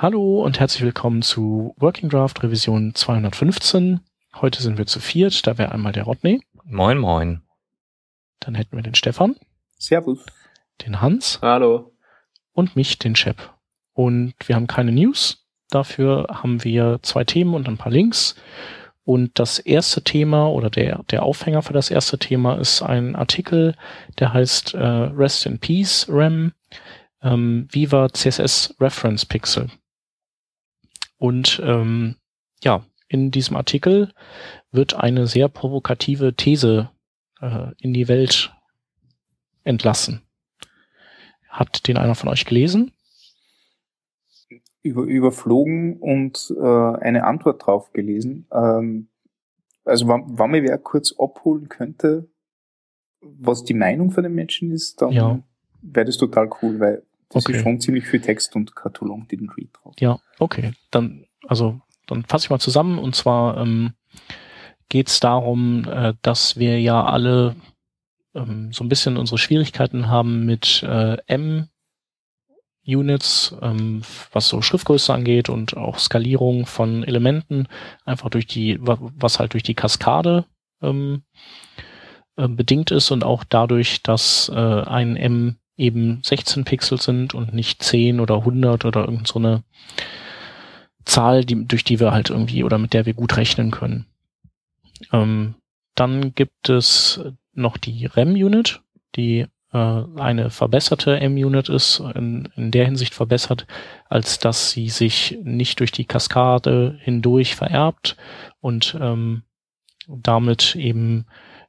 Hallo und herzlich willkommen zu Working Draft Revision 215. Heute sind wir zu viert, da wäre einmal der Rodney. Moin, moin. Dann hätten wir den Stefan. Servus. Den Hans. Hallo. Und mich, den Chef. Und wir haben keine News. Dafür haben wir zwei Themen und ein paar Links. Und das erste Thema oder der, der Aufhänger für das erste Thema ist ein Artikel, der heißt äh, Rest in Peace RAM ähm, Viva CSS Reference Pixel. Und ähm, ja, in diesem Artikel wird eine sehr provokative These äh, in die Welt entlassen. Hat den einer von euch gelesen? Über, überflogen und äh, eine Antwort drauf gelesen. Ähm, also wenn, wenn mir wer kurz abholen könnte, was die Meinung von den Menschen ist, dann ja. wäre das total cool, weil das okay. ist schon ziemlich viel Text und Kartolon, den Read drauf. Ja, okay. Dann, also, dann fasse ich mal zusammen und zwar ähm, geht es darum, äh, dass wir ja alle ähm, so ein bisschen unsere Schwierigkeiten haben mit äh, M Units, ähm, was so Schriftgröße angeht und auch Skalierung von Elementen, einfach durch die, was halt durch die Kaskade ähm, äh, bedingt ist und auch dadurch, dass äh, ein M eben 16 Pixel sind und nicht 10 oder 100 oder irgend so Zahl, die, durch die wir halt irgendwie oder mit der wir gut rechnen können. Ähm, dann gibt es noch die REM-Unit, die äh, eine verbesserte M-Unit ist, in, in der Hinsicht verbessert, als dass sie sich nicht durch die Kaskade hindurch vererbt und ähm, damit eben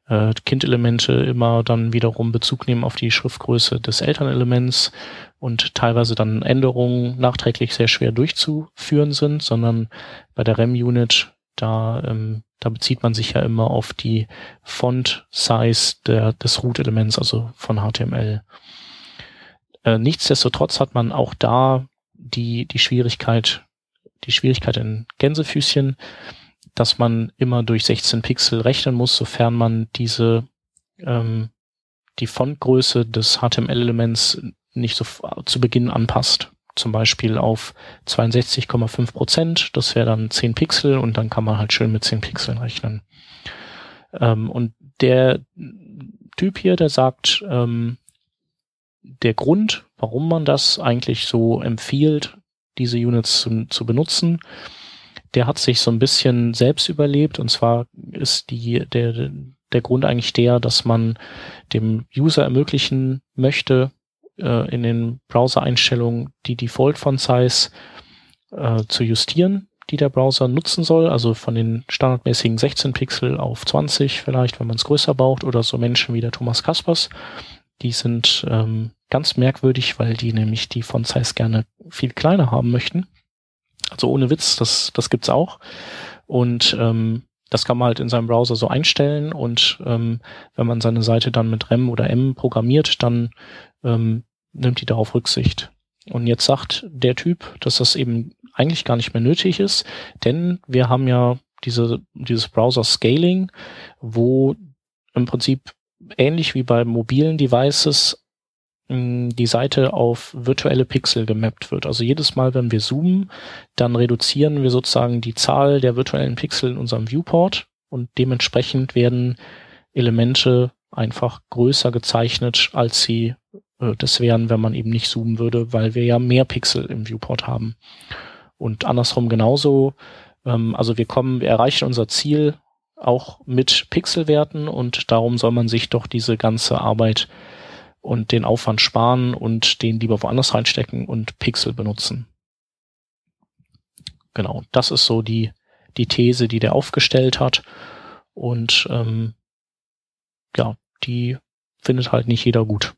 äh, Kindelemente immer dann wiederum Bezug nehmen auf die Schriftgröße des Elternelements und teilweise dann Änderungen nachträglich sehr schwer durchzuführen sind, sondern bei der REM-Unit, da, ähm, da bezieht man sich ja immer auf die Font-Size der, des Root-Elements, also von HTML. Äh, nichtsdestotrotz hat man auch da die, die Schwierigkeit, die Schwierigkeit in Gänsefüßchen, dass man immer durch 16 Pixel rechnen muss, sofern man diese ähm, die Fontgröße des HTML-Elements nicht so zu Beginn anpasst. Zum Beispiel auf 62,5 Prozent, das wäre dann 10 Pixel und dann kann man halt schön mit 10 Pixeln rechnen. Ähm, und der Typ hier, der sagt, ähm, der Grund, warum man das eigentlich so empfiehlt, diese Units zu, zu benutzen, der hat sich so ein bisschen selbst überlebt. Und zwar ist die, der, der Grund eigentlich der, dass man dem User ermöglichen möchte, äh, in den Browser-Einstellungen die Default-Font-Size äh, zu justieren, die der Browser nutzen soll. Also von den standardmäßigen 16 Pixel auf 20 vielleicht, wenn man es größer braucht. Oder so Menschen wie der Thomas Kaspers. Die sind ähm, ganz merkwürdig, weil die nämlich die Font-Size gerne viel kleiner haben möchten. Also ohne Witz, das, das gibt's auch. Und ähm, das kann man halt in seinem Browser so einstellen und ähm, wenn man seine Seite dann mit REM oder M programmiert, dann ähm, nimmt die darauf Rücksicht. Und jetzt sagt der Typ, dass das eben eigentlich gar nicht mehr nötig ist, denn wir haben ja diese, dieses Browser Scaling, wo im Prinzip ähnlich wie bei mobilen Devices die Seite auf virtuelle Pixel gemappt wird. Also jedes Mal, wenn wir zoomen, dann reduzieren wir sozusagen die Zahl der virtuellen Pixel in unserem Viewport und dementsprechend werden Elemente einfach größer gezeichnet, als sie äh, das wären, wenn man eben nicht zoomen würde, weil wir ja mehr Pixel im Viewport haben. Und andersrum genauso, ähm, also wir kommen, wir erreichen unser Ziel auch mit Pixelwerten und darum soll man sich doch diese ganze Arbeit und den Aufwand sparen und den lieber woanders reinstecken und Pixel benutzen. Genau, das ist so die, die These, die der aufgestellt hat. Und ähm, ja, die findet halt nicht jeder gut.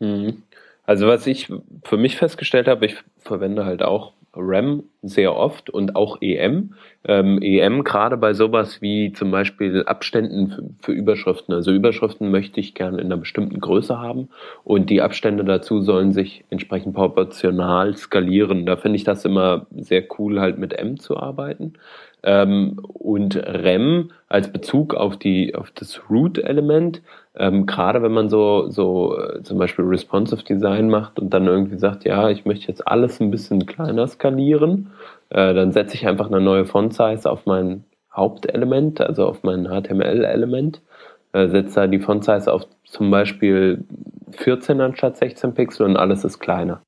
Mhm. Also was ich für mich festgestellt habe, ich verwende halt auch RAM sehr oft und auch EM. Ähm, EM gerade bei sowas wie zum Beispiel Abständen für, für, Überschriften. Also Überschriften möchte ich gerne in einer bestimmten Größe haben und die Abstände dazu sollen sich entsprechend proportional skalieren. Da finde ich das immer sehr cool, halt mit M zu arbeiten. Ähm, und REM als Bezug auf die auf das Root-Element, ähm, gerade wenn man so so äh, zum Beispiel responsive Design macht und dann irgendwie sagt, ja, ich möchte jetzt alles ein bisschen kleiner skalieren, äh, dann setze ich einfach eine neue Font-Size auf mein Hauptelement, also auf mein HTML-Element, äh, setze da die Font-Size auf zum Beispiel 14 anstatt 16 Pixel und alles ist kleiner.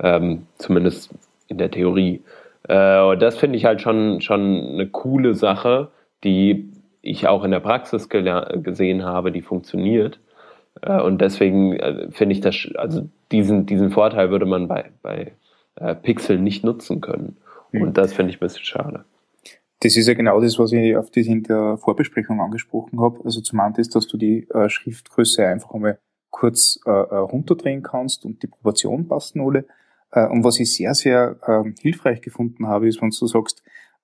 Ähm, zumindest in der Theorie. Äh, das finde ich halt schon, schon eine coole Sache, die ich auch in der Praxis gesehen habe, die funktioniert. Äh, und deswegen äh, finde ich das, also diesen, diesen Vorteil würde man bei, bei äh, Pixel nicht nutzen können. Mhm. Und das finde ich ein bisschen schade. Das ist ja genau das, was ich auf das in der Vorbesprechung angesprochen habe. Also zum einen ist, dass du die äh, Schriftgröße einfach einmal kurz äh, äh runterdrehen kannst und die Proportionen passen alle. Äh, und was ich sehr, sehr ähm, hilfreich gefunden habe, ist, wenn du sagst,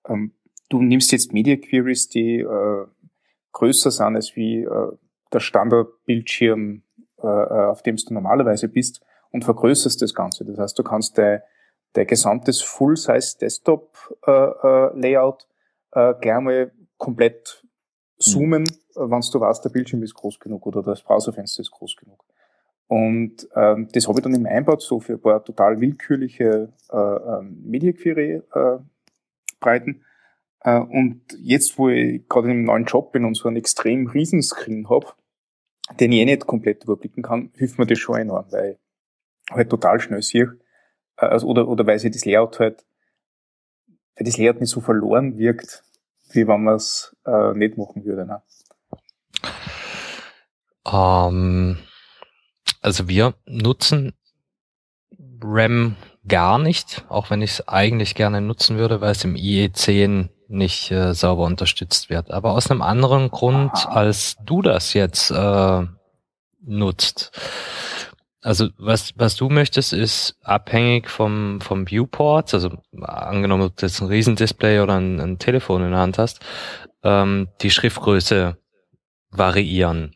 ähm, du nimmst jetzt Media Queries, die äh, größer sind als wie äh, der Standardbildschirm, äh, auf dem du normalerweise bist und vergrößerst das Ganze. Das heißt, du kannst dein, dein gesamtes Full-Size Desktop-Layout äh, gleich mal komplett zoomen, mhm. wenn du weißt, der Bildschirm ist groß genug oder das Browserfenster ist groß genug. Und ähm, das habe ich dann eben einbaut, so für ein paar total willkürliche äh, ähm, Media Query äh, Breiten. Äh, und jetzt, wo ich gerade in einem neuen Job bin und so einen extrem riesen Screen habe, den ich eh nicht komplett überblicken kann, hilft mir das schon enorm, weil ich halt total schnell sehe, äh, also, oder, oder weil sich das Layout halt, weil das Layout nicht so verloren wirkt, wie wenn man es äh, nicht machen würde. Ne? Um, ähm, also wir nutzen RAM gar nicht, auch wenn ich es eigentlich gerne nutzen würde, weil es im IE10 nicht äh, sauber unterstützt wird. Aber aus einem anderen Grund, Aha. als du das jetzt äh, nutzt. Also was, was du möchtest, ist abhängig vom, vom Viewport, also angenommen, ob du jetzt ein Riesendisplay oder ein, ein Telefon in der Hand hast, ähm, die Schriftgröße variieren.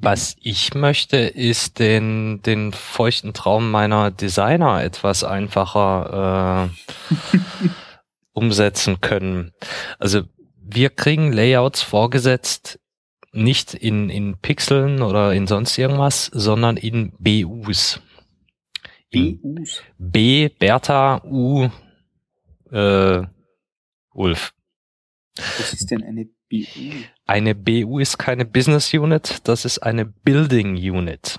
Was ich möchte, ist den, den feuchten Traum meiner Designer etwas einfacher äh, umsetzen können. Also wir kriegen Layouts vorgesetzt, nicht in, in Pixeln oder in sonst irgendwas, sondern in BUs. In BUs? B, Bertha, U, äh, Ulf. Was ist denn eine BU? Eine BU ist keine Business Unit, das ist eine Building Unit.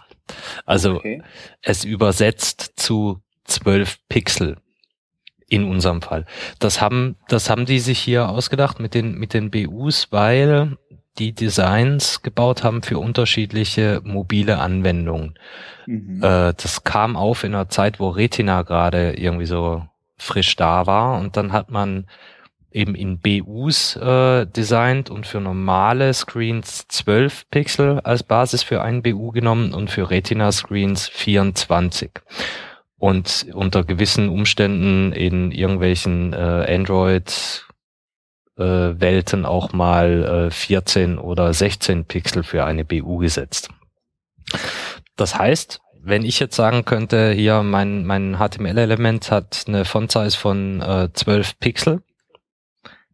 Also okay. es übersetzt zu 12 Pixel in unserem Fall. Das haben, das haben die sich hier ausgedacht mit den, mit den BUs, weil die Designs gebaut haben für unterschiedliche mobile Anwendungen. Mhm. Äh, das kam auf in einer Zeit, wo Retina gerade irgendwie so frisch da war und dann hat man eben in BUs äh, designt und für normale Screens 12 Pixel als Basis für einen BU genommen und für Retina Screens 24. Und unter gewissen Umständen in irgendwelchen äh, Android äh, Welten auch mal äh, 14 oder 16 Pixel für eine BU gesetzt. Das heißt, wenn ich jetzt sagen könnte, hier mein, mein HTML-Element hat eine Font-Size von äh, 12 Pixel,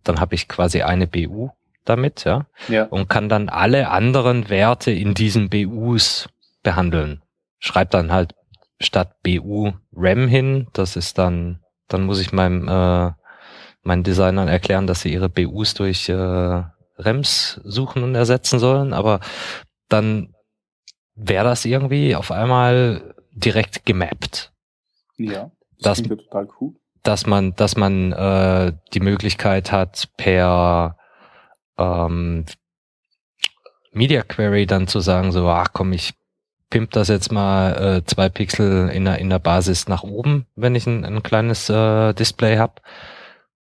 dann habe ich quasi eine BU damit, ja, ja, und kann dann alle anderen Werte in diesen BUs behandeln. Schreibt dann halt statt BU RAM hin, das ist dann, dann muss ich meinem äh, meinen Designern erklären, dass sie ihre BUs durch äh, REMs suchen und ersetzen sollen, aber dann wäre das irgendwie auf einmal direkt gemappt. Ja, das, das total cool dass man, dass man äh, die Möglichkeit hat, per ähm, Media Query dann zu sagen, so, ach komm, ich pimp das jetzt mal äh, zwei Pixel in der, in der Basis nach oben, wenn ich ein, ein kleines äh, Display habe.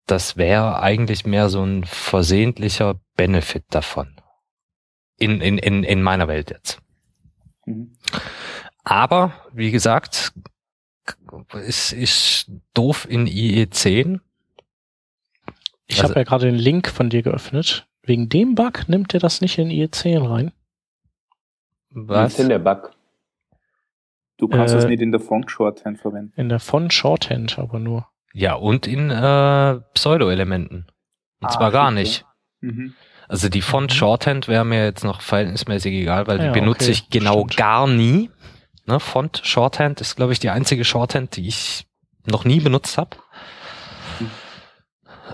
Das wäre eigentlich mehr so ein versehentlicher Benefit davon. In, in, in, in meiner Welt jetzt. Mhm. Aber, wie gesagt, ist, ist doof in IE10. Ich also, habe ja gerade den Link von dir geöffnet. Wegen dem Bug nimmt er das nicht in IE10 rein. Was ist denn der Bug? Du kannst äh, das nicht in der Font Shorthand verwenden. In der Font Shorthand aber nur. Ja, und in äh, Pseudo-Elementen. Und ah, zwar gar nicht. Mhm. Also die Font mhm. Shorthand wäre mir jetzt noch verhältnismäßig egal, weil ja, die benutze okay. ich genau Stimmt. gar nie. Ne, Font Shorthand ist, glaube ich, die einzige Shorthand, die ich noch nie benutzt habe.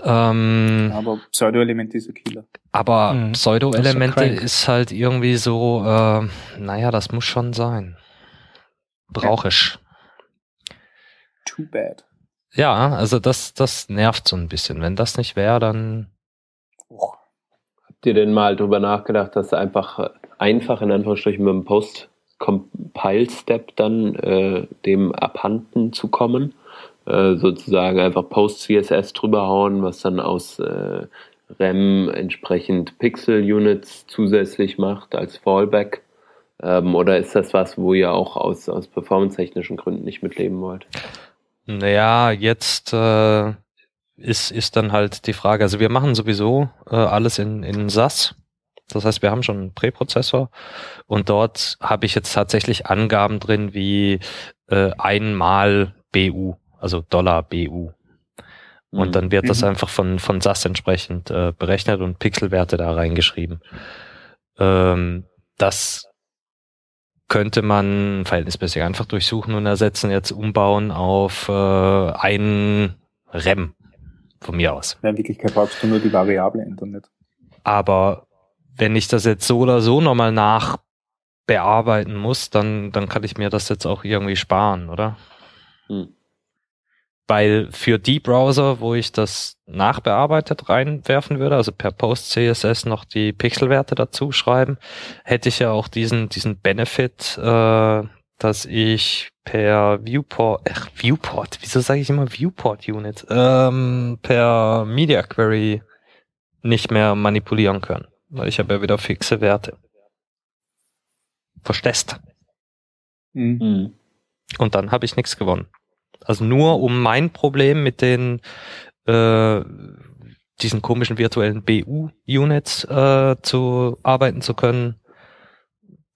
Ähm, aber Pseudo-Elemente ist ein Killer. Aber mhm. Pseudo-Elemente ist, ist, halt irgendwie so, äh, naja, das muss schon sein. Brauche ich. Too bad. Ja, also das, das nervt so ein bisschen. Wenn das nicht wäre, dann. Oh. Habt ihr denn mal drüber nachgedacht, dass einfach einfach in Anführungsstrichen mit dem Post-Compile-Step dann äh, dem abhanden zu kommen? Äh, sozusagen einfach Post-CSS drüber hauen, was dann aus äh, RAM entsprechend Pixel-Units zusätzlich macht als Fallback? Ähm, oder ist das was, wo ihr auch aus, aus performance-technischen Gründen nicht mitleben wollt? Naja, jetzt äh, ist, ist dann halt die Frage, also wir machen sowieso äh, alles in, in SAS. Das heißt, wir haben schon einen Präprozessor und dort habe ich jetzt tatsächlich Angaben drin wie äh, einmal BU also Dollar BU. Und mhm. dann wird das mhm. einfach von, von SAS entsprechend äh, berechnet und Pixelwerte da reingeschrieben. Ähm, das könnte man verhältnismäßig einfach durchsuchen und ersetzen, jetzt umbauen auf äh, ein REM von mir aus. Ja, in Wirklichkeit brauchst du nur die Variable ändern nicht. Aber wenn ich das jetzt so oder so nochmal nachbearbeiten muss, dann, dann kann ich mir das jetzt auch irgendwie sparen, oder? Hm. Weil für die Browser, wo ich das nachbearbeitet reinwerfen würde, also per Post CSS noch die Pixelwerte dazu schreiben, hätte ich ja auch diesen diesen Benefit, äh, dass ich per Viewport, ach, Viewport, wieso sage ich immer Viewport Unit, ähm, per Media Query nicht mehr manipulieren können, weil ich habe ja wieder fixe Werte. Verstehst? Mhm. Und dann habe ich nichts gewonnen. Also nur um mein Problem mit den äh, diesen komischen virtuellen BU-Units äh, zu arbeiten zu können,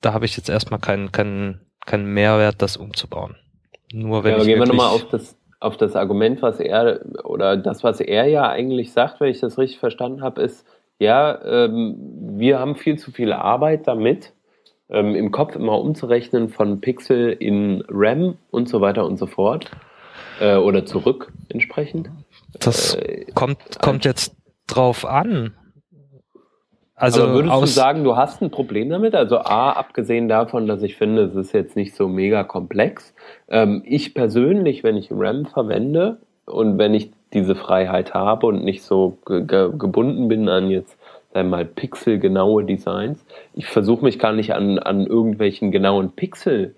da habe ich jetzt erstmal keinen keinen keinen Mehrwert, das umzubauen. Nur wenn ja, ich gehen wir nochmal auf das auf das Argument, was er oder das, was er ja eigentlich sagt, wenn ich das richtig verstanden habe, ist, ja, ähm, wir haben viel zu viel Arbeit damit, ähm, im Kopf immer umzurechnen von Pixel in RAM und so weiter und so fort äh, oder zurück entsprechend. Das äh, kommt, kommt jetzt drauf an. Also Aber würdest du sagen, du hast ein Problem damit? Also A, abgesehen davon, dass ich finde, es ist jetzt nicht so mega komplex. Ähm, ich persönlich, wenn ich RAM verwende und wenn ich diese Freiheit habe und nicht so ge gebunden bin an jetzt einmal pixelgenaue Designs, ich versuche mich gar nicht an, an irgendwelchen genauen Pixel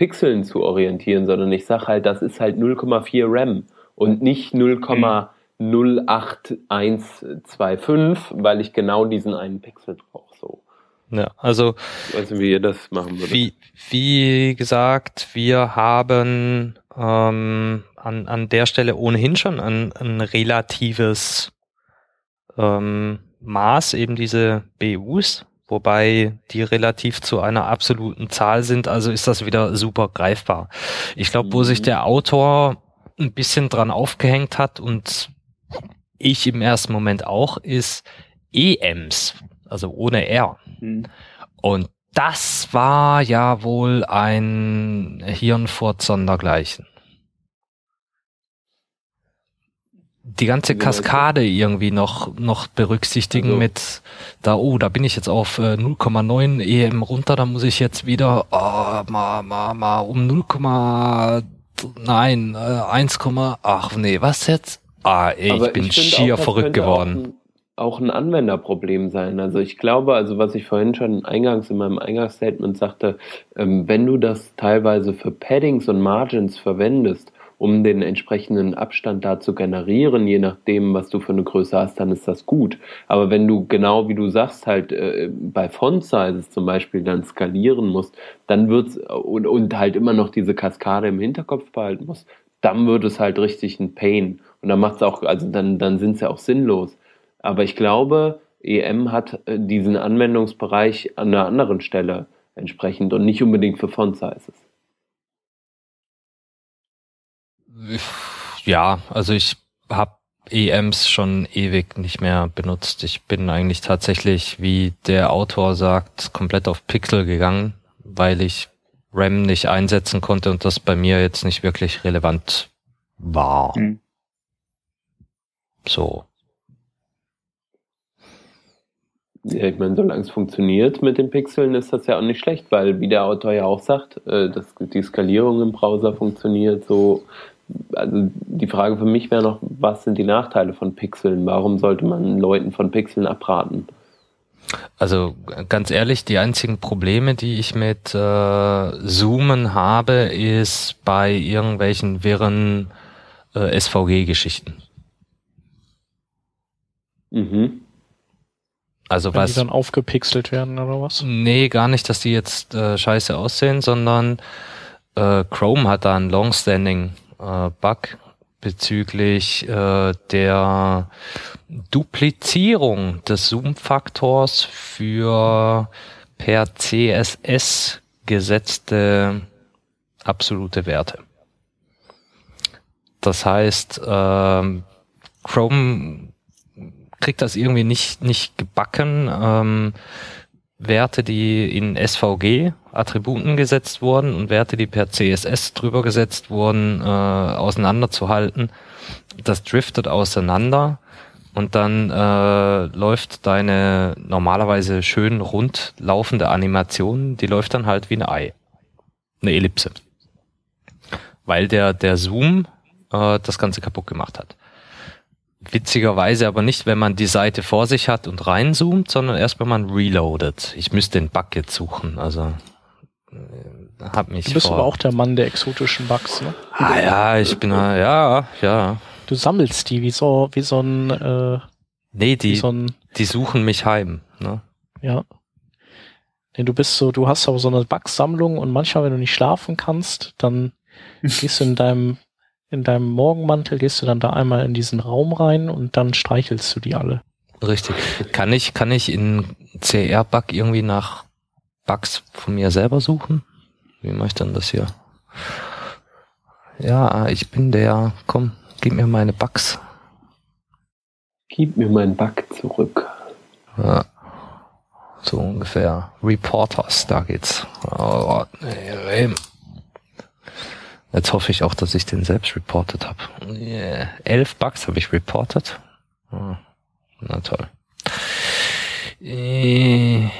Pixeln zu orientieren, sondern ich sage halt, das ist halt 0,4 RAM und nicht 0,08125, weil ich genau diesen einen Pixel brauche. So. Ja, also ich weiß nicht, wie ihr das machen würdet. Wie, wie gesagt, wir haben ähm, an, an der Stelle ohnehin schon ein, ein relatives ähm, Maß, eben diese BUs, wobei die relativ zu einer absoluten Zahl sind, also ist das wieder super greifbar. Ich glaube, wo sich mhm. der Autor ein bisschen dran aufgehängt hat und ich im ersten Moment auch, ist EMs, also ohne R. Mhm. Und das war ja wohl ein Hirnfurz sondergleichen. Die ganze Kaskade irgendwie noch, noch berücksichtigen also. mit da, oh, da bin ich jetzt auf äh, 0,9 EM runter, da muss ich jetzt wieder oh, mal, mal, mal um 0, nein, äh, 1, ach nee, was jetzt? Ah, ey, ich bin ich schier auch, verrückt geworden. Auch ein, auch ein Anwenderproblem sein. Also ich glaube, also was ich vorhin schon eingangs in meinem Eingangsstatement sagte, ähm, wenn du das teilweise für Paddings und Margins verwendest, um den entsprechenden Abstand da zu generieren, je nachdem, was du für eine Größe hast, dann ist das gut. Aber wenn du genau wie du sagst, halt äh, bei Font Sizes zum Beispiel dann skalieren musst, dann wird's und, und halt immer noch diese Kaskade im Hinterkopf behalten musst, dann wird es halt richtig ein Pain. Und dann macht's auch, also dann, dann sind es ja auch sinnlos. Aber ich glaube, EM hat äh, diesen Anwendungsbereich an einer anderen Stelle entsprechend und nicht unbedingt für Font Sizes. Ja, also ich habe EMs schon ewig nicht mehr benutzt. Ich bin eigentlich tatsächlich, wie der Autor sagt, komplett auf Pixel gegangen, weil ich RAM nicht einsetzen konnte und das bei mir jetzt nicht wirklich relevant war. Mhm. So. Ja, ich meine, solange es funktioniert mit den Pixeln, ist das ja auch nicht schlecht, weil, wie der Autor ja auch sagt, äh, dass die Skalierung im Browser funktioniert so. Also die Frage für mich wäre noch, was sind die Nachteile von Pixeln? Warum sollte man Leuten von Pixeln abraten? Also ganz ehrlich, die einzigen Probleme, die ich mit äh, Zoomen habe, ist bei irgendwelchen wirren äh, SVG-Geschichten. Mhm. Also Wenn was? Die dann aufgepixelt werden oder was? Nee, gar nicht, dass die jetzt äh, scheiße aussehen, sondern äh, Chrome hat da einen Longstanding äh, Bug bezüglich äh, der Duplizierung des Zoom-Faktors für per CSS gesetzte absolute Werte. Das heißt, äh, Chrome kriegt das irgendwie nicht, nicht gebacken. Ähm, Werte, die in SVG Attributen gesetzt wurden und Werte, die per CSS drüber gesetzt wurden, äh, auseinanderzuhalten. Das driftet auseinander und dann äh, läuft deine normalerweise schön rund laufende Animation, die läuft dann halt wie ein Ei. Eine Ellipse. Weil der, der Zoom äh, das Ganze kaputt gemacht hat. Witzigerweise aber nicht, wenn man die Seite vor sich hat und reinzoomt, sondern erst, wenn man reloadet. Ich müsste den Bug jetzt suchen, also äh, hab mich Du bist vor... aber auch der Mann der exotischen Bugs, ne? Ah ja, ich bin, ja, ja. Du sammelst die wie so, wie so ein, äh, Nee, die, so ein, die suchen mich heim, ne? Ja. Nee, du bist so, du hast aber so eine Bugsammlung und manchmal, wenn du nicht schlafen kannst, dann gehst du in deinem in deinem Morgenmantel gehst du dann da einmal in diesen Raum rein und dann streichelst du die alle. Richtig. Kann ich, kann ich in CR-Bug irgendwie nach Bugs von mir selber suchen? Wie mache ich denn das hier? Ja, ich bin der. Komm, gib mir meine Bugs. Gib mir meinen Bug zurück. Ja. So ungefähr. Reporters, da geht's. Oh, nee, Jetzt hoffe ich auch, dass ich den selbst reported habe. Yeah. Elf Bugs habe ich reported. Oh, na toll. Äh,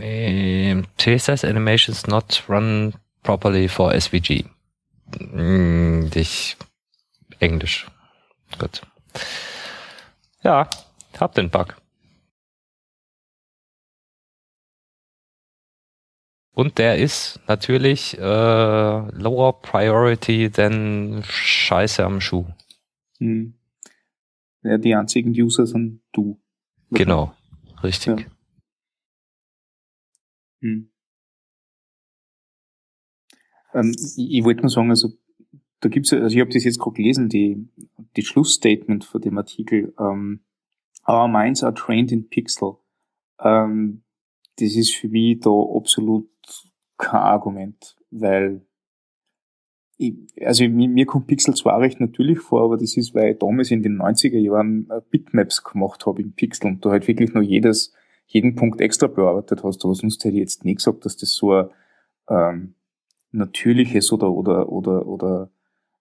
äh, CSS Animations not run properly for SVG. Hm, ich Englisch. Gut. Ja, hab den Bug. Und der ist natürlich äh, lower priority than Scheiße am Schuh. Hm. Ja, die einzigen User sind du. Genau, richtig. Ja. Hm. Ähm, ich, ich wollte nur sagen, also da gibt's also ich habe das jetzt gerade gelesen, die, die Schlussstatement von dem Artikel. Ähm, Our minds are trained in Pixel. Ähm, das ist für mich da absolut kein Argument, weil ich, also mir, mir kommt Pixel zwar recht natürlich vor, aber das ist, weil ich damals in den 90er Jahren äh, Bitmaps gemacht habe in Pixel und da halt wirklich nur jedes, jeden Punkt extra bearbeitet hast, aber sonst hätte ich jetzt nicht gesagt, dass das so ein ähm, natürliches oder oder oder oder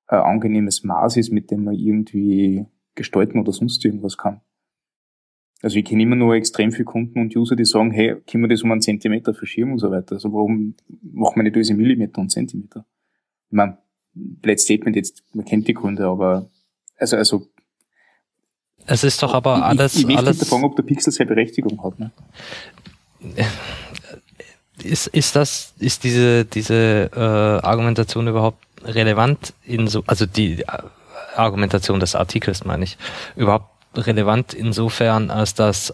ein angenehmes Maß ist, mit dem man irgendwie gestalten oder sonst irgendwas kann. Also ich kenne immer nur extrem viele Kunden und User, die sagen, hey, können wir das um einen Zentimeter verschieben und so weiter. Also warum machen wir nicht alles in Millimeter und Zentimeter? Ich meine, Blade Statement jetzt, man kennt die Gründe, aber also, also es ist doch aber alles. Ich, ich alles fragen, ob der Pixel seine Berechtigung hat. Ne? Ist, ist das, ist diese, diese äh, Argumentation überhaupt relevant in so, also die Argumentation des Artikels meine ich, überhaupt relevant insofern, als dass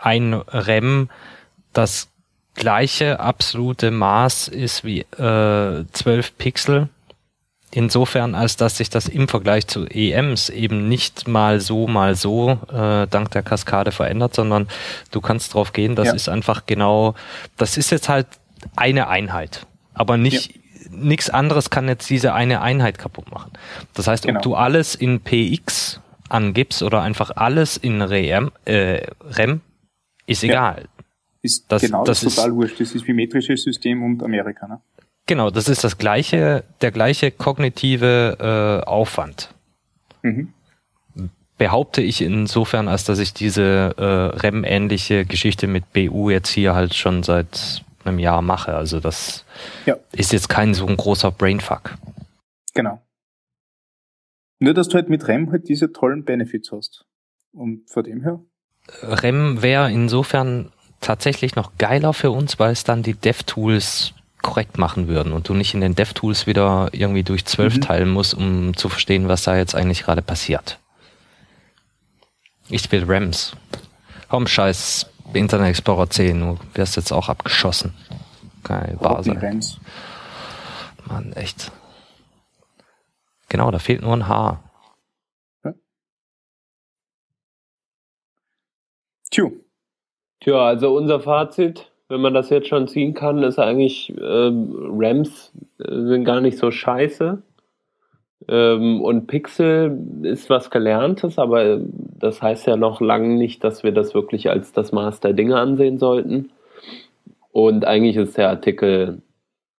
ein REM das gleiche absolute Maß ist wie äh, 12 Pixel. Insofern, als dass sich das im Vergleich zu EMs eben nicht mal so, mal so äh, dank der Kaskade verändert, sondern du kannst drauf gehen, das ja. ist einfach genau, das ist jetzt halt eine Einheit, aber nicht ja. nichts anderes kann jetzt diese eine Einheit kaputt machen. Das heißt, genau. ob du alles in PX angibst oder einfach alles in REM, äh, REM ist egal. Ja. Ist das, genau das, das ist total wurscht. Das ist wie metrisches System und Amerika, ne? Genau, das ist das gleiche, der gleiche kognitive äh, Aufwand. Mhm. Behaupte ich insofern, als dass ich diese äh, REM-ähnliche Geschichte mit BU jetzt hier halt schon seit einem Jahr mache. Also das ja. ist jetzt kein so ein großer Brainfuck. Genau. Nur, dass du halt mit REM halt diese tollen Benefits hast. Und von dem her? REM wäre insofern tatsächlich noch geiler für uns, weil es dann die DevTools korrekt machen würden und du nicht in den DevTools wieder irgendwie durch zwölf mhm. teilen musst, um zu verstehen, was da jetzt eigentlich gerade passiert. Ich will RAMs. Komm, scheiß Internet Explorer 10, du wirst jetzt auch abgeschossen. Geil, Basel. Mann, echt. Genau, da fehlt nur ein Haar. Tja. Tja, also unser Fazit, wenn man das jetzt schon ziehen kann, ist eigentlich, ähm, Rams äh, sind gar nicht so scheiße. Ähm, und Pixel ist was Gelerntes, aber das heißt ja noch lange nicht, dass wir das wirklich als das Maß der Dinge ansehen sollten. Und eigentlich ist der Artikel,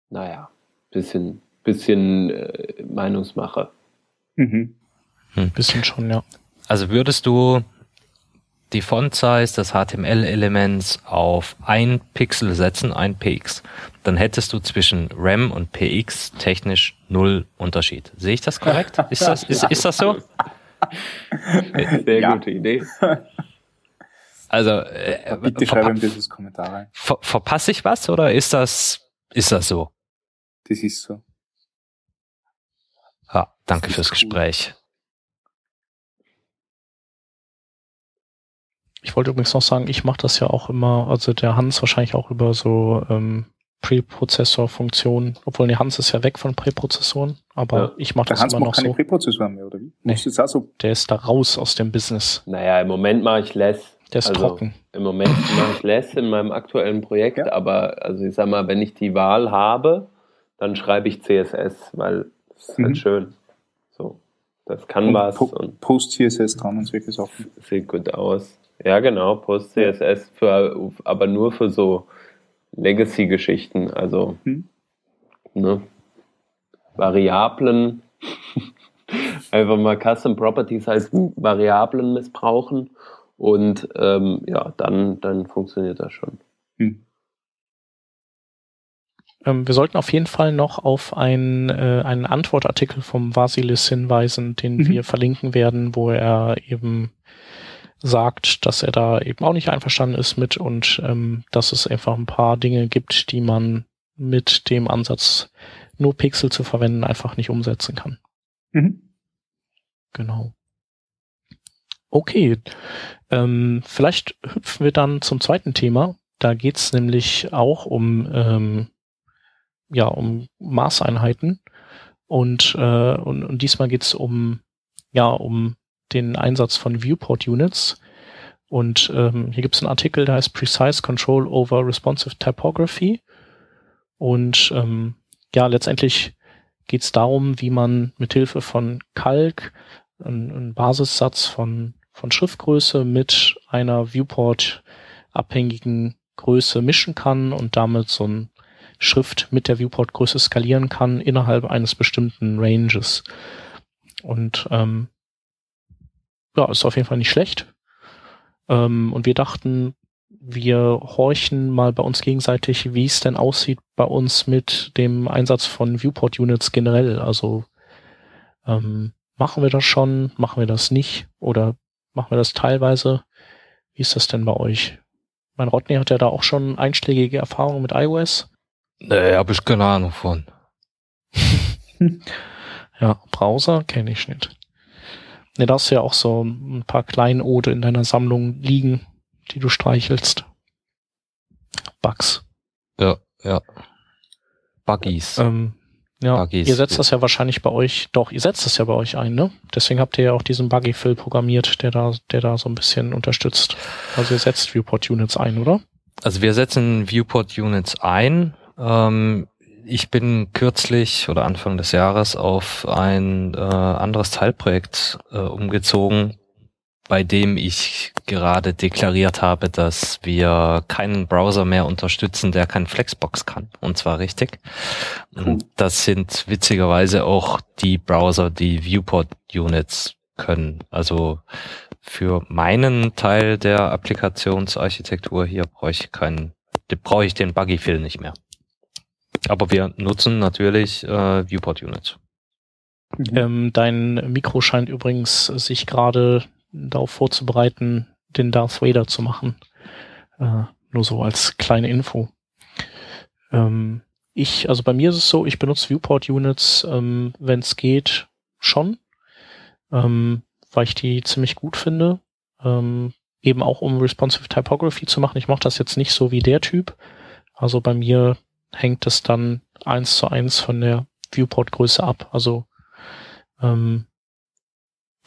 naja, bisschen, bisschen äh, Meinungsmache. Mhm. Hm. Bisschen schon, ja. Also würdest du die Font Size des HTML-Elements auf ein Pixel setzen, ein px, dann hättest du zwischen RAM und px technisch null Unterschied. Sehe ich das korrekt? Ist das, ist, ist das so? Sehr ja. gute Idee. Also, äh, bitte schreiben dieses Kommentar rein. Ver verpasse ich was oder ist das, ist das so? Das ist so. Danke fürs Gespräch. Ich wollte übrigens noch sagen, ich mache das ja auch immer, also der Hans wahrscheinlich auch über so ähm, Präprozessor-Funktionen, obwohl der Hans ist ja weg von Präprozessoren, aber ja. ich mache das Hans immer noch keine so. Präprozessoren mehr, oder wie? Nee, auch so der ist da raus aus dem Business. Naja, im Moment mache ich less. Der ist also, trocken. Im Moment mache ich less in meinem aktuellen Projekt, ja. aber also ich sag mal, wenn ich die Wahl habe, dann schreibe ich CSS, weil es ist halt mhm. halt schön. Das kann und was. Po Post-CSS dran und solche Sachen. Sieht gut aus. Ja, genau, Post-CSS, für, aber nur für so Legacy-Geschichten, also hm. ne, Variablen, einfach mal Custom Properties heißt Variablen missbrauchen und ähm, ja, dann, dann funktioniert das schon. Hm. Ähm, wir sollten auf jeden Fall noch auf ein, äh, einen Antwortartikel vom Vasilis hinweisen, den mhm. wir verlinken werden, wo er eben sagt, dass er da eben auch nicht einverstanden ist mit und ähm, dass es einfach ein paar Dinge gibt, die man mit dem Ansatz, nur Pixel zu verwenden, einfach nicht umsetzen kann. Mhm. Genau. Okay, ähm, vielleicht hüpfen wir dann zum zweiten Thema. Da geht's nämlich auch um ähm, ja um Maßeinheiten und äh, und, und diesmal geht's um ja um den Einsatz von Viewport Units. Und ähm, hier gibt es einen Artikel, der heißt Precise Control over Responsive Typography. Und ähm, ja, letztendlich geht es darum, wie man mithilfe von Calc einen, einen Basissatz von, von Schriftgröße mit einer Viewport-abhängigen Größe mischen kann und damit so ein Schrift mit der Viewport-Größe skalieren kann innerhalb eines bestimmten Ranges. Und ähm, ja, ist auf jeden Fall nicht schlecht. Ähm, und wir dachten, wir horchen mal bei uns gegenseitig, wie es denn aussieht bei uns mit dem Einsatz von Viewport-Units generell. Also ähm, machen wir das schon, machen wir das nicht oder machen wir das teilweise? Wie ist das denn bei euch? Mein Rodney hat ja da auch schon einschlägige Erfahrungen mit iOS. Nee, habe ich keine Ahnung von. ja, Browser kenne ich nicht. Ne, da hast du ja auch so ein paar Kleinode in deiner Sammlung liegen, die du streichelst. Bugs. Ja, ja. Buggies. Ähm, ja, Buggies. ihr setzt das ja wahrscheinlich bei euch, doch, ihr setzt das ja bei euch ein, ne? Deswegen habt ihr ja auch diesen Buggy-Fill programmiert, der da, der da so ein bisschen unterstützt. Also ihr setzt Viewport-Units ein, oder? Also wir setzen Viewport-Units ein. Ähm, ich bin kürzlich oder Anfang des Jahres auf ein äh, anderes Teilprojekt äh, umgezogen, bei dem ich gerade deklariert habe, dass wir keinen Browser mehr unterstützen, der kein Flexbox kann. Und zwar richtig. Und das sind witzigerweise auch die Browser, die Viewport-Units können. Also für meinen Teil der Applikationsarchitektur hier brauche ich keinen, brauche ich den Buggy-Fill nicht mehr. Aber wir nutzen natürlich äh, Viewport-Units. Mhm. Ähm, dein Mikro scheint übrigens sich gerade darauf vorzubereiten, den Darth Vader zu machen. Äh, nur so als kleine Info. Ähm, ich, also bei mir ist es so, ich benutze Viewport-Units, ähm, wenn es geht, schon, ähm, weil ich die ziemlich gut finde. Ähm, eben auch um Responsive Typography zu machen. Ich mache das jetzt nicht so wie der Typ. Also bei mir hängt es dann eins zu eins von der Viewport-Größe ab. Also ähm,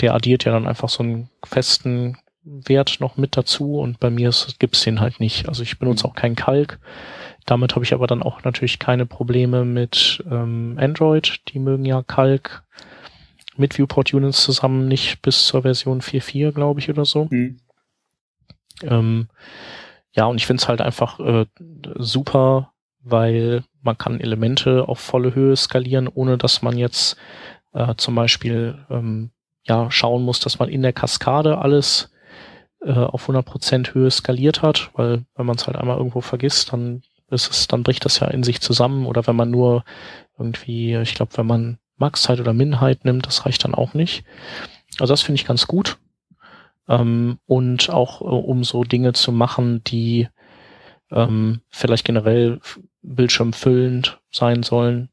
der addiert ja dann einfach so einen festen Wert noch mit dazu und bei mir gibt es den halt nicht. Also ich benutze auch keinen Kalk. Damit habe ich aber dann auch natürlich keine Probleme mit ähm, Android. Die mögen ja Kalk mit Viewport Units zusammen nicht bis zur Version 4.4, glaube ich, oder so. Mhm. Ähm, ja, und ich finde es halt einfach äh, super, weil man kann Elemente auf volle Höhe skalieren, ohne dass man jetzt äh, zum Beispiel ähm, ja schauen muss, dass man in der Kaskade alles äh, auf 100% Höhe skaliert hat, weil wenn man es halt einmal irgendwo vergisst, dann ist es, dann bricht das ja in sich zusammen oder wenn man nur irgendwie, ich glaube, wenn man Maxheit oder Minheit nimmt, das reicht dann auch nicht. Also das finde ich ganz gut. Ähm, und auch äh, um so Dinge zu machen, die ähm, vielleicht generell bildschirmfüllend sein sollen.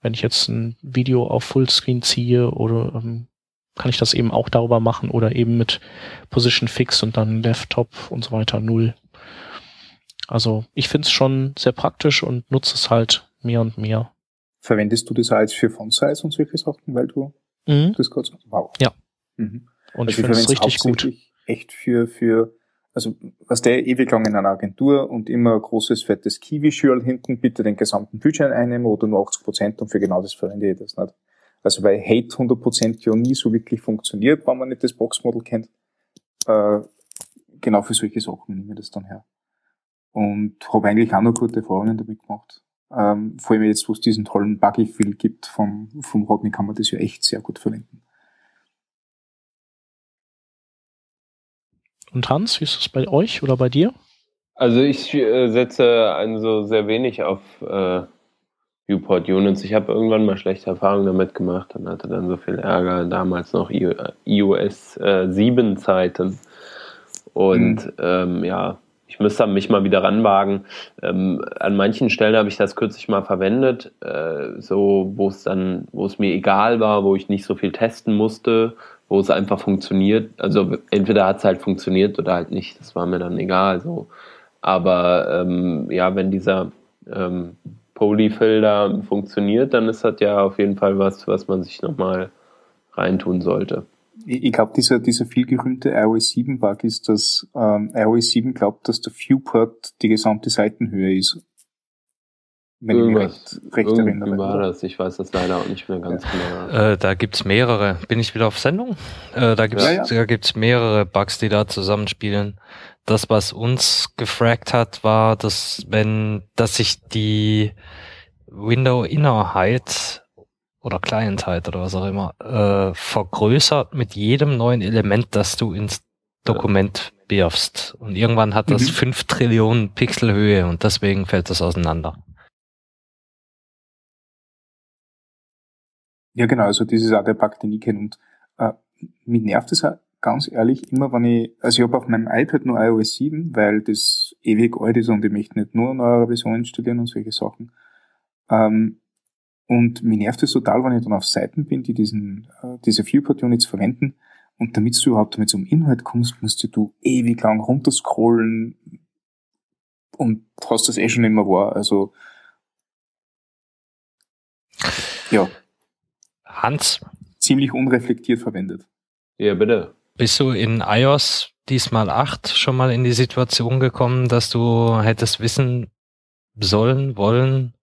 Wenn ich jetzt ein Video auf Fullscreen ziehe oder ähm, kann ich das eben auch darüber machen oder eben mit Position Fix und dann Left-Top und so weiter null. Also ich finde es schon sehr praktisch und nutze es halt mehr und mehr. Verwendest du das als für Font-Size und solche Sachen, weil du mhm. das gerade Wow. Ja. Mhm. Und also ich finde es richtig gut. Echt für, für, also was der ewig lang in einer Agentur und immer großes, fettes Key-Visual hinten, bitte den gesamten Budget einnehmen oder nur 80 Prozent und für genau das verwende ich das nicht. Also weil Hate 100% ja nie so wirklich funktioniert, wenn man nicht das Boxmodel kennt. Äh, genau für solche Sachen nehme ich das dann her. Und habe eigentlich auch noch gute Erfahrungen damit gemacht. Ähm, vor allem jetzt, wo es diesen tollen Buggy-Fill gibt vom, vom Rodney, kann man das ja echt sehr gut verwenden. Und Hans, wie ist das bei euch oder bei dir? Also ich äh, setze also sehr wenig auf äh, Viewport Units. Ich habe irgendwann mal schlechte Erfahrungen damit gemacht und hatte dann so viel Ärger, damals noch iOS äh, 7 Zeiten. Und mhm. ähm, ja, ich müsste mich mal wieder ranwagen. Ähm, an manchen Stellen habe ich das kürzlich mal verwendet, äh, so wo es dann, wo es mir egal war, wo ich nicht so viel testen musste, wo es einfach funktioniert. Also entweder hat es halt funktioniert oder halt nicht. Das war mir dann egal. So. Aber ähm, ja, wenn dieser ähm, Polyfill funktioniert, dann ist das ja auf jeden Fall was, was man sich nochmal reintun sollte. Ich, ich glaube, dieser, dieser vielgerühmte iOS 7 Bug ist, dass ähm, iOS 7 glaubt, dass der Viewport die gesamte Seitenhöhe ist. Wenn Irgendwas, ich recht, recht erinnere. war das? Ich weiß das leider auch nicht mehr ganz ja. genau. Äh, da gibt's mehrere. Bin ich wieder auf Sendung? Äh, da gibt's, ja, ja. da gibt's mehrere Bugs, die da zusammenspielen. Das, was uns gefragt hat, war, dass wenn, dass sich die Window Inner Height oder Client Height oder was auch immer äh, vergrößert mit jedem neuen Element, das du ins Dokument wirfst. Und irgendwann hat das mhm. fünf Trillionen Pixel Höhe und deswegen fällt das auseinander. Ja, genau, also das ist auch der Bug, den ich kenne. Und äh, mich nervt es auch ganz ehrlich immer, wenn ich, also ich habe auf meinem iPad nur iOS 7, weil das ewig alt ist und ich möchte nicht nur neuere Version installieren und solche Sachen. Ähm, und mir nervt es total, wenn ich dann auf Seiten bin, die diesen, äh, diese Viewport-Units verwenden. Und damit du überhaupt damit zum Inhalt kommst, musst du ewig lang runterscrollen und hast das eh schon immer wahr. Also, ja. Hans. Ziemlich unreflektiert verwendet. Ja, bitte. Bist du in iOS diesmal 8 schon mal in die Situation gekommen, dass du hättest wissen sollen, wollen,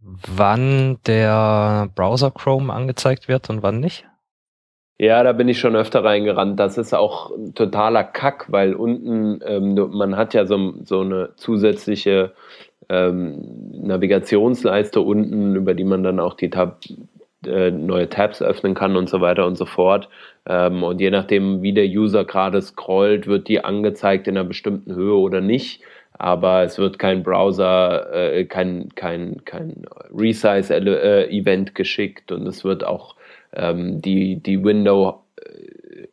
wann der Browser Chrome angezeigt wird und wann nicht? Ja, da bin ich schon öfter reingerannt. Das ist auch totaler Kack, weil unten, ähm, man hat ja so, so eine zusätzliche ähm, Navigationsleiste unten, über die man dann auch die Tab, neue Tabs öffnen kann und so weiter und so fort. Ähm, und je nachdem, wie der User gerade scrollt, wird die angezeigt in einer bestimmten Höhe oder nicht. Aber es wird kein Browser, äh, kein, kein, kein Resize-Event geschickt und es wird auch ähm, die, die Window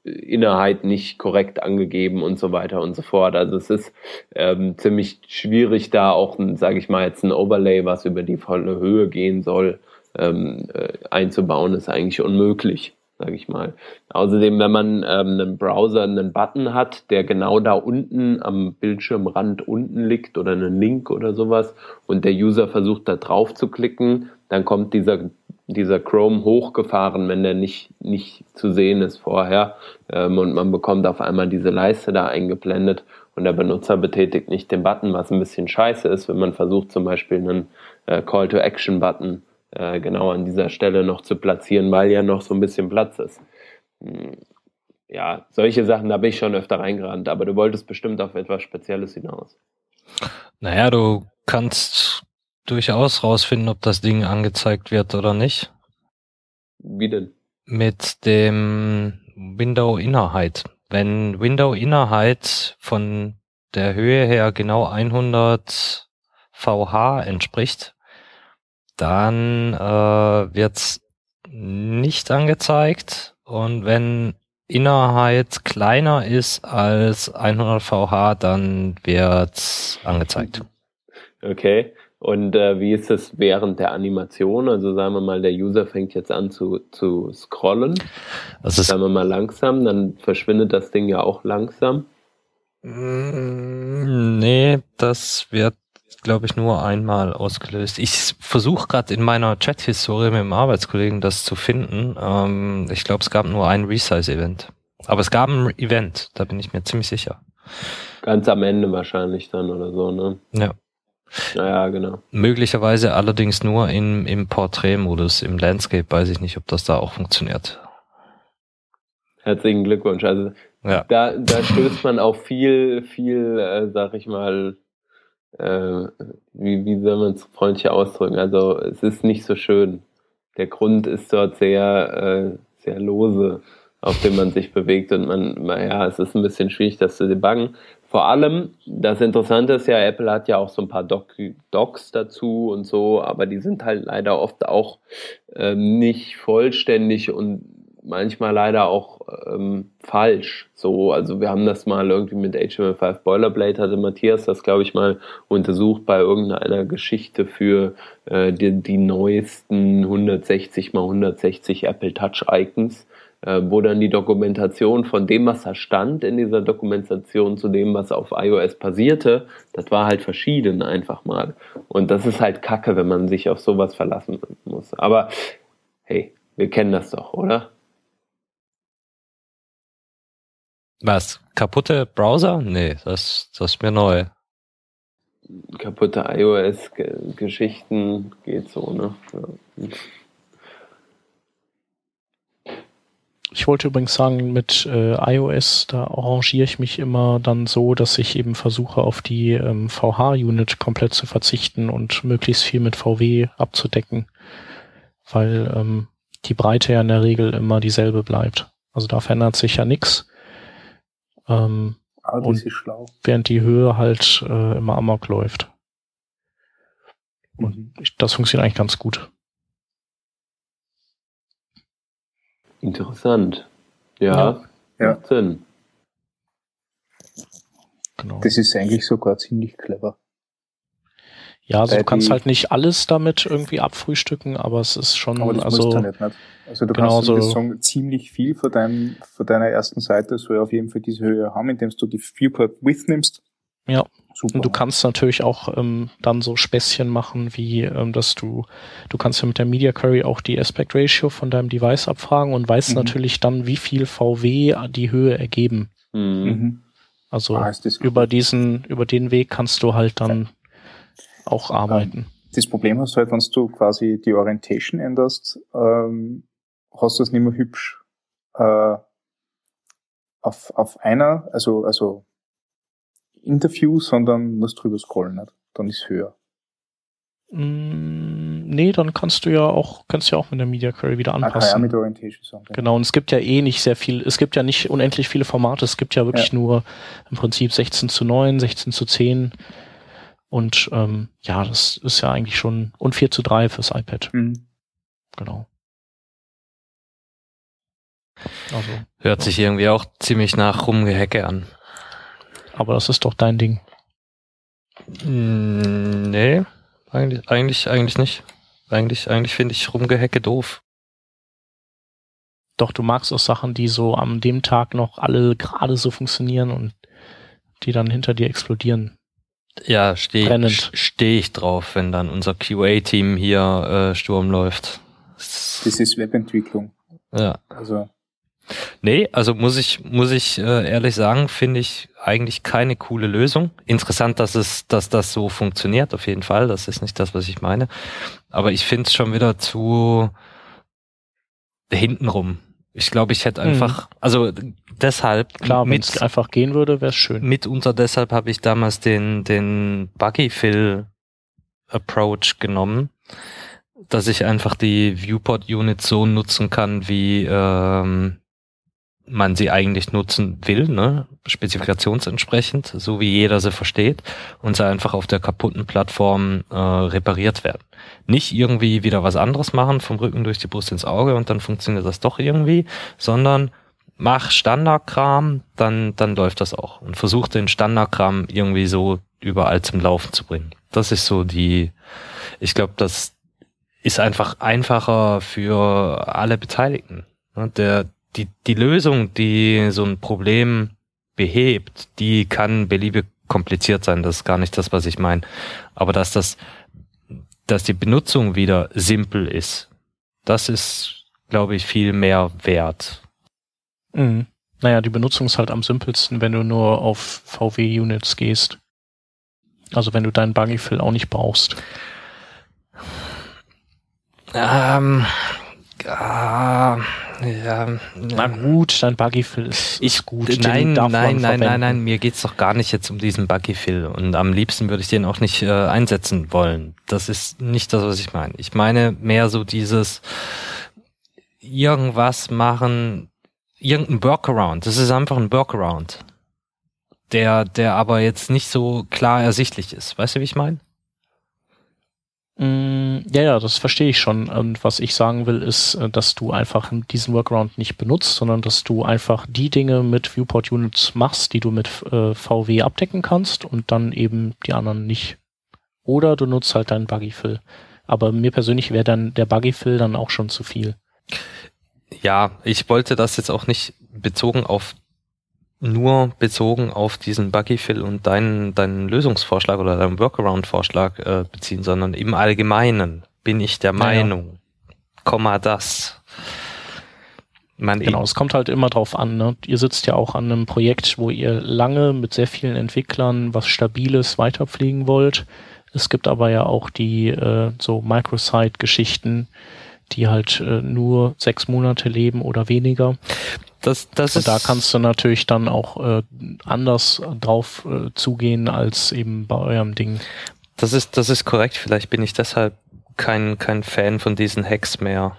äh, nicht korrekt angegeben und so weiter und so fort. Also es ist ähm, ziemlich schwierig, da auch, sage ich mal, jetzt ein Overlay, was über die volle Höhe gehen soll, ähm, äh, einzubauen, ist eigentlich unmöglich, sage ich mal. Außerdem, wenn man ähm, einen Browser einen Button hat, der genau da unten am Bildschirmrand unten liegt oder einen Link oder sowas und der User versucht da drauf zu klicken, dann kommt dieser dieser Chrome hochgefahren, wenn der nicht, nicht zu sehen ist vorher. Ähm, und man bekommt auf einmal diese Leiste da eingeblendet und der Benutzer betätigt nicht den Button, was ein bisschen scheiße ist, wenn man versucht zum Beispiel einen äh, Call-to-Action-Button äh, genau an dieser Stelle noch zu platzieren, weil ja noch so ein bisschen Platz ist. Hm, ja, solche Sachen, da bin ich schon öfter reingerannt, aber du wolltest bestimmt auf etwas Spezielles hinaus. Naja, du kannst durchaus rausfinden, ob das Ding angezeigt wird oder nicht. Wie denn? Mit dem Window Innerheit. Wenn Window Innerheit von der Höhe her genau 100 VH entspricht, dann äh, wird's nicht angezeigt und wenn Innerheit kleiner ist als 100 VH, dann wird's angezeigt. Okay. Und äh, wie ist es während der Animation? Also sagen wir mal, der User fängt jetzt an zu, zu scrollen. Also sagen wir mal langsam, dann verschwindet das Ding ja auch langsam. Mm, nee, das wird, glaube ich, nur einmal ausgelöst. Ich versuche gerade in meiner Chat-Historie mit dem Arbeitskollegen das zu finden. Ähm, ich glaube, es gab nur ein Resize-Event. Aber es gab ein Event, da bin ich mir ziemlich sicher. Ganz am Ende wahrscheinlich dann oder so, ne? Ja. Ja, genau. Möglicherweise allerdings nur im, im Porträtmodus. Im Landscape weiß ich nicht, ob das da auch funktioniert. Herzlichen Glückwunsch. Also ja. da, da stößt man auf viel, viel, äh, sag ich mal, äh, wie, wie soll man es freundlich ausdrücken? Also es ist nicht so schön. Der Grund ist dort sehr, äh, sehr lose, auf dem man sich bewegt und man, naja, es ist ein bisschen schwierig, das zu debuggen. Vor allem, das Interessante ist ja, Apple hat ja auch so ein paar Doc Docs dazu und so, aber die sind halt leider oft auch ähm, nicht vollständig und manchmal leider auch ähm, falsch. So, also wir haben das mal irgendwie mit HTML5 Boilerplate hatte Matthias das, glaube ich, mal untersucht bei irgendeiner Geschichte für äh, die, die neuesten 160 mal 160 Apple Touch Icons äh, wo dann die Dokumentation von dem, was da stand in dieser Dokumentation zu dem, was auf iOS passierte, das war halt verschieden einfach mal. Und das ist halt kacke, wenn man sich auf sowas verlassen muss. Aber hey, wir kennen das doch, oder? Was? Kaputte Browser? Nee, das, das ist mir neu. Kaputte iOS-Geschichten geht so, ne? Ja. Ich wollte übrigens sagen, mit äh, iOS, da arrangiere ich mich immer dann so, dass ich eben versuche, auf die ähm, VH-Unit komplett zu verzichten und möglichst viel mit VW abzudecken, weil ähm, die Breite ja in der Regel immer dieselbe bleibt. Also da verändert sich ja nichts. Ähm, ah, und während die Höhe halt äh, immer amok läuft. Und mhm. das funktioniert eigentlich ganz gut. Interessant. Ja, ja. Sinn. Genau. Das ist eigentlich sogar ziemlich clever. Ja, also du kannst halt nicht alles damit irgendwie abfrühstücken, aber es ist schon, aber das also, du nicht, nicht. also du genau kannst so sagen, ziemlich viel von deinem, von deiner ersten Seite soll auf jeden Fall diese Höhe haben, indem du die Viewport Width nimmst. Ja. Super. Und du kannst natürlich auch ähm, dann so Späßchen machen, wie ähm, dass du, du kannst ja mit der Media Query auch die Aspect Ratio von deinem Device abfragen und weißt mhm. natürlich dann, wie viel VW die Höhe ergeben. Mhm. mhm. Also ah, über diesen, über den Weg kannst du halt dann auch arbeiten. das Problem hast du halt, wenn du quasi die Orientation änderst, ähm, hast du es nicht mehr hübsch äh, auf, auf einer, also, also Interview, sondern musst drüber scrollen, nicht? dann ist höher. Mm, nee, dann kannst du ja auch, kannst ja auch mit der Media Query wieder anpassen. Ah, ja, mit Orientation. Song, Genau, und es gibt ja eh nicht sehr viel, es gibt ja nicht unendlich viele Formate, es gibt ja wirklich ja. nur im Prinzip 16 zu 9, 16 zu 10 und ähm, ja, das ist ja eigentlich schon, und 4 zu 3 fürs iPad. Mhm. Genau. Also, Hört ja. sich irgendwie auch ziemlich nach Rumgehecke an. Aber das ist doch dein Ding. Mm, nee, eigentlich, eigentlich, eigentlich nicht. Eigentlich, eigentlich finde ich Rumgehecke doof. Doch, du magst auch Sachen, die so am dem Tag noch alle gerade so funktionieren und die dann hinter dir explodieren. Ja, stehe steh ich drauf, wenn dann unser QA-Team hier äh, Sturm läuft. Das ist Webentwicklung. Ja. Also Nee, also muss ich, muss ich äh, ehrlich sagen, finde ich eigentlich keine coole Lösung. Interessant, dass es, dass das so funktioniert, auf jeden Fall. Das ist nicht das, was ich meine. Aber ich finde es schon wieder zu hintenrum. Ich glaube, ich hätte einfach, mhm. also deshalb. Klar, wenn es einfach gehen würde, wäre es schön. Mitunter deshalb habe ich damals den, den Buggy Fill Approach genommen dass ich einfach die Viewport Unit so nutzen kann, wie ähm, man sie eigentlich nutzen will, ne? spezifikationsentsprechend, so wie jeder sie versteht, und sie einfach auf der kaputten Plattform äh, repariert werden. Nicht irgendwie wieder was anderes machen, vom Rücken durch die Brust ins Auge und dann funktioniert das doch irgendwie, sondern mach Standardkram, dann, dann läuft das auch. Und versuch den Standardkram irgendwie so überall zum Laufen zu bringen. Das ist so die, ich glaube, das ist einfach einfacher für alle Beteiligten. Ne? Der, die, die Lösung, die so ein Problem behebt, die kann beliebig kompliziert sein. Das ist gar nicht das, was ich meine. Aber dass das, dass die Benutzung wieder simpel ist, das ist, glaube ich, viel mehr wert. Mhm. Naja, die Benutzung ist halt am simpelsten, wenn du nur auf VW-Units gehst. Also wenn du deinen Buggy-Fill auch nicht brauchst. Ähm, ah, ja, na gut, dein Buggy-Fill ist, ich, gut. Nein, nein, nein, nein, nein, nein, mir geht's doch gar nicht jetzt um diesen Buggy-Fill. Und am liebsten würde ich den auch nicht äh, einsetzen wollen. Das ist nicht das, was ich meine. Ich meine mehr so dieses irgendwas machen, irgendein Workaround. Das ist einfach ein Workaround. Der, der aber jetzt nicht so klar ersichtlich ist. Weißt du, wie ich meine? Mm, ja, ja, das verstehe ich schon. Und was ich sagen will, ist, äh, dass du einfach diesen Workaround nicht benutzt, sondern dass du einfach die Dinge mit Viewport Units machst, die du mit äh, VW abdecken kannst und dann eben die anderen nicht. Oder du nutzt halt deinen Buggy Fill. Aber mir persönlich wäre dann der Buggy Fill dann auch schon zu viel. Ja, ich wollte das jetzt auch nicht bezogen auf nur bezogen auf diesen Buggy-Fill und deinen, deinen Lösungsvorschlag oder deinen Workaround-Vorschlag äh, beziehen, sondern im Allgemeinen bin ich der Meinung, ja. Komma das. Man genau, es kommt halt immer drauf an. Ne? Ihr sitzt ja auch an einem Projekt, wo ihr lange mit sehr vielen Entwicklern was Stabiles weiterpflegen wollt. Es gibt aber ja auch die äh, so Microsite-Geschichten, die halt äh, nur sechs Monate leben oder weniger. Das, das und da kannst du natürlich dann auch äh, anders drauf äh, zugehen als eben bei eurem Ding. Das ist, das ist korrekt. Vielleicht bin ich deshalb kein, kein Fan von diesen Hacks mehr.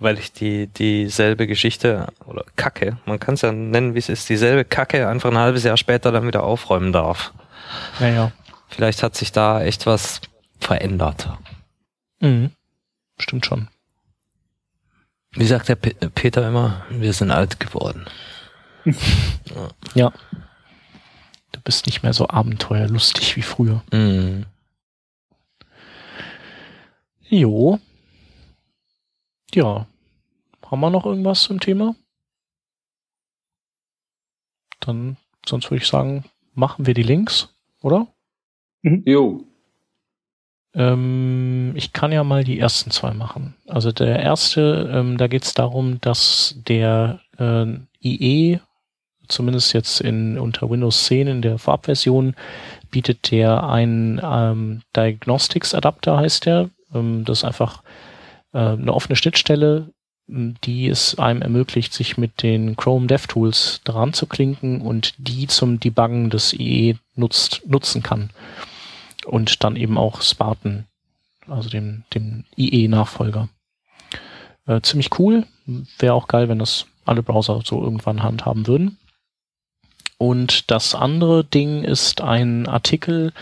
Weil ich die, dieselbe Geschichte oder Kacke, man kann es ja nennen, wie es ist, dieselbe Kacke einfach ein halbes Jahr später dann wieder aufräumen darf. Naja. Vielleicht hat sich da echt was verändert. Mhm. Stimmt schon. Wie sagt der P Peter immer, wir sind alt geworden. ja. ja. Du bist nicht mehr so abenteuerlustig wie früher. Mhm. Jo. Ja. Haben wir noch irgendwas zum Thema? Dann, sonst würde ich sagen, machen wir die Links, oder? Mhm. Jo. Ähm, ich kann ja mal die ersten zwei machen. Also der erste, ähm, da geht es darum, dass der äh, IE zumindest jetzt in unter Windows 10 in der Vorabversion bietet der ein ähm, Diagnostics Adapter heißt der. Ähm, das ist einfach äh, eine offene Schnittstelle, die es einem ermöglicht, sich mit den Chrome DevTools dran zu klinken und die zum Debuggen des IE nutzt, nutzen kann. Und dann eben auch Spartan, also dem, dem IE-Nachfolger. Äh, ziemlich cool. Wäre auch geil, wenn das alle Browser so irgendwann handhaben würden. Und das andere Ding ist ein Artikel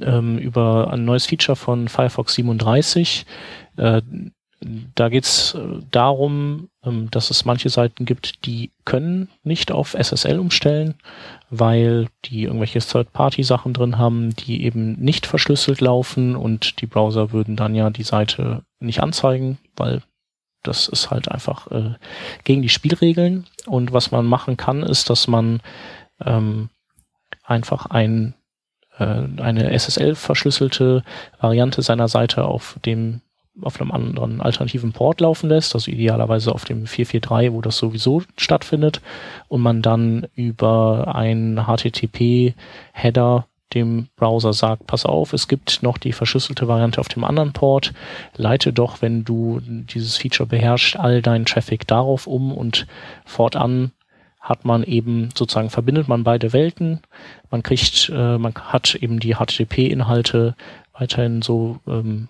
ähm, über ein neues Feature von Firefox 37. Äh, da geht es äh, darum, ähm, dass es manche Seiten gibt, die können nicht auf SSL umstellen, weil die irgendwelche Third-Party-Sachen drin haben, die eben nicht verschlüsselt laufen und die Browser würden dann ja die Seite nicht anzeigen, weil das ist halt einfach äh, gegen die Spielregeln. Und was man machen kann, ist, dass man ähm, einfach ein, äh, eine SSL-verschlüsselte Variante seiner Seite auf dem auf einem anderen alternativen Port laufen lässt, also idealerweise auf dem 443, wo das sowieso stattfindet, und man dann über ein HTTP-Header dem Browser sagt, pass auf, es gibt noch die verschlüsselte Variante auf dem anderen Port, leite doch, wenn du dieses Feature beherrschst, all deinen Traffic darauf um und fortan hat man eben sozusagen verbindet man beide Welten. Man kriegt, äh, man hat eben die HTTP-Inhalte weiterhin so ähm,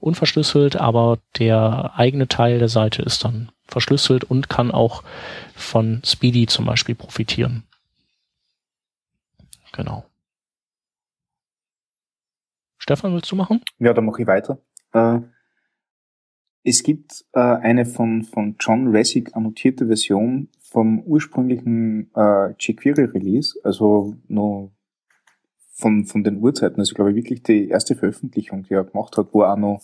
unverschlüsselt, aber der eigene Teil der Seite ist dann verschlüsselt und kann auch von Speedy zum Beispiel profitieren. Genau. Stefan, willst du machen? Ja, dann mache ich weiter. Äh, es gibt äh, eine von, von John Ressig annotierte Version vom ursprünglichen äh, jQuery-Release, also nur von, von den Uhrzeiten, also glaube ich wirklich die erste Veröffentlichung, die er gemacht hat, wo auch noch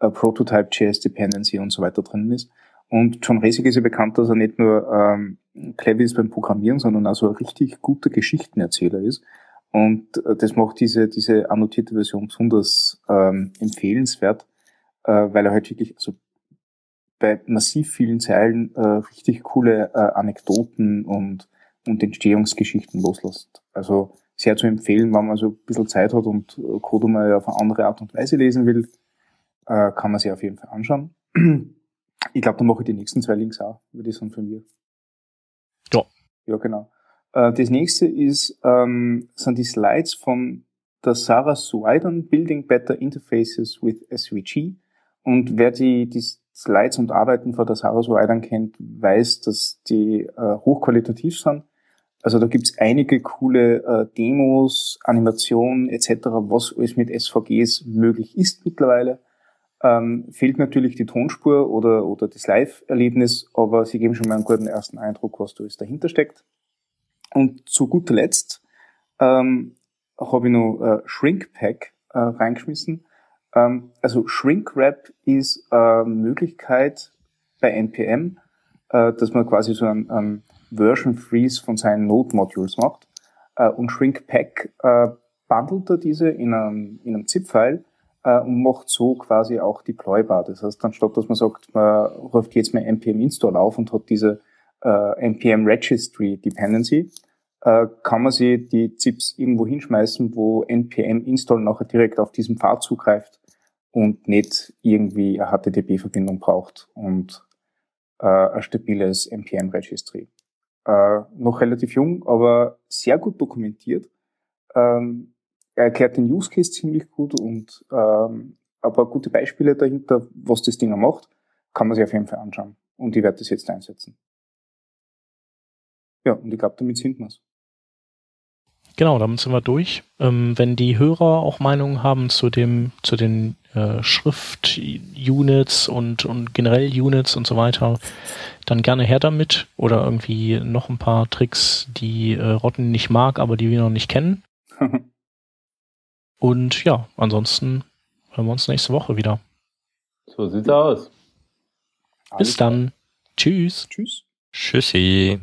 äh, Prototype, JS Dependency und so weiter drin ist. Und John Ressig ist ja bekannt, dass er nicht nur ähm, clever ist beim Programmieren, sondern auch so ein richtig guter Geschichtenerzähler ist. Und äh, das macht diese, diese annotierte Version besonders ähm, empfehlenswert, äh, weil er halt wirklich also bei massiv vielen Zeilen äh, richtig coole äh, Anekdoten und, und Entstehungsgeschichten loslässt. Also sehr zu empfehlen, wenn man so ein bisschen Zeit hat und äh, Code mal auf eine andere Art und Weise lesen will, äh, kann man sich auf jeden Fall anschauen. Ich glaube, dann mache ich die nächsten zwei Links auch, würde ich sagen, von mir. Ja. Ja, genau. Äh, das nächste ist, ähm, sind die Slides von der Sarah Suidan, Building Better Interfaces with SVG. Und wer die, die Slides und Arbeiten von der Sarah Suidan kennt, weiß, dass die äh, hochqualitativ sind. Also da gibt's einige coole äh, Demos, Animationen etc., was alles mit SVGs möglich ist mittlerweile. Ähm, fehlt natürlich die Tonspur oder, oder das Live-Erlebnis, aber sie geben schon mal einen guten ersten Eindruck, was da alles dahinter steckt. Und zu guter Letzt ähm, habe ich noch äh, Shrinkpack äh, reingeschmissen. Ähm, also Shrinkwrap ist äh, Möglichkeit bei NPM, äh, dass man quasi so ein, ein Version Freeze von seinen Node-Modules macht. Äh, und Shrinkpack äh, bundelt er diese in einem, in einem ZIP-File äh, und macht so quasi auch deploybar. Das heißt, anstatt dass man sagt, man ruft jetzt mal npm install auf und hat diese äh, npm registry dependency, äh, kann man sie die ZIPs irgendwo hinschmeißen, wo npm install nachher direkt auf diesen Pfad zugreift und nicht irgendwie eine HTTP-Verbindung braucht und äh, ein stabiles npm registry. Äh, noch relativ jung, aber sehr gut dokumentiert. Ähm, er erklärt den Use Case ziemlich gut und ähm, aber gute Beispiele dahinter, was das Ding macht, kann man sich auf jeden Fall anschauen. Und ich werde das jetzt einsetzen. Ja, und ich glaube, damit sind wir's. Genau, damit sind wir durch. Ähm, wenn die Hörer auch Meinungen haben zu dem, zu den äh, Schrift-Units und, und generell Units und so weiter, dann gerne her damit. Oder irgendwie noch ein paar Tricks, die äh, Rotten nicht mag, aber die wir noch nicht kennen. und ja, ansonsten hören wir uns nächste Woche wieder. So sieht's aus. Bis Alles dann. Klar. Tschüss. Tschüss. Tschüssi.